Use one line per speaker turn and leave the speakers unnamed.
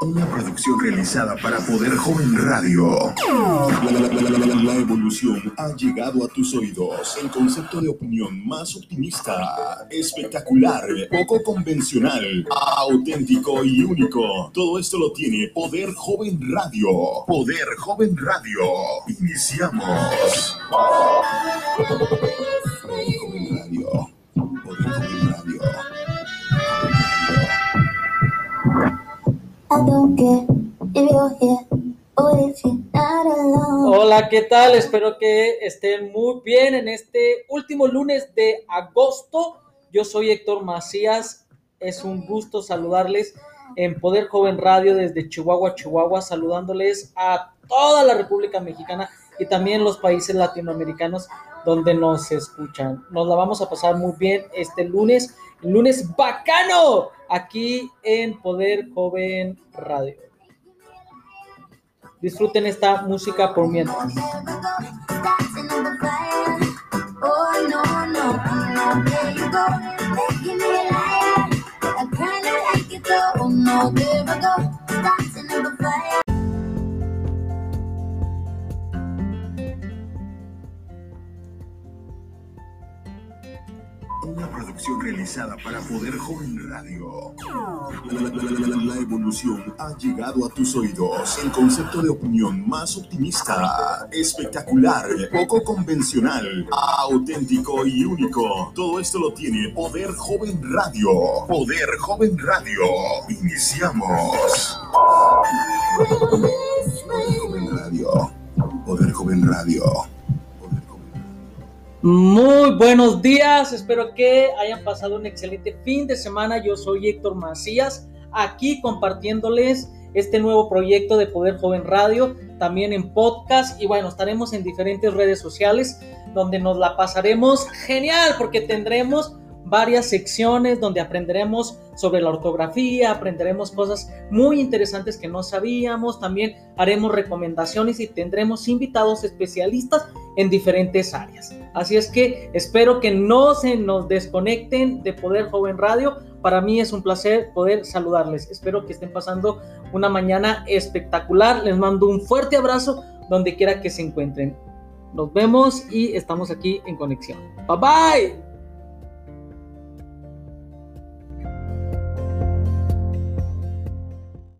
Una producción realizada para Poder Joven Radio. La, evolución ha llegado a tus oídos. El concepto de opinión más optimista, espectacular, poco convencional, auténtico y único. Todo esto lo tiene Poder Joven Radio. Poder Joven Radio. Iniciamos.
Hola, ¿qué tal? Espero que estén muy bien en este último lunes de agosto. Yo soy Héctor Macías. Es un gusto saludarles en Poder Joven Radio desde Chihuahua, Chihuahua, saludándoles a toda la República Mexicana y también los países latinoamericanos donde nos escuchan. Nos la vamos a pasar muy bien este lunes, lunes bacano, aquí en Poder Joven Radio. Disfruten esta música por mientras.
Una producción realizada para Poder Joven Radio. La, evolución ha llegado a tus oídos. El concepto de opinión más optimista, espectacular, poco convencional, auténtico y único. Todo esto lo tiene Poder Joven Radio. Poder Joven Radio. Iniciamos. Poder Joven Radio. Poder Joven Radio.
Muy buenos días, espero que hayan pasado un excelente fin de semana. Yo soy Héctor Macías, aquí compartiéndoles este nuevo proyecto de Poder Joven Radio, también en podcast y bueno, estaremos en diferentes redes sociales donde nos la pasaremos genial porque tendremos varias secciones donde aprenderemos sobre la ortografía, aprenderemos cosas muy interesantes que no sabíamos, también haremos recomendaciones y tendremos invitados especialistas en diferentes áreas. Así es que espero que no se nos desconecten de Poder Joven Radio. Para mí es un placer poder saludarles. Espero que estén pasando una mañana espectacular. Les mando un fuerte abrazo donde quiera que se encuentren. Nos vemos y estamos aquí en conexión. Bye bye.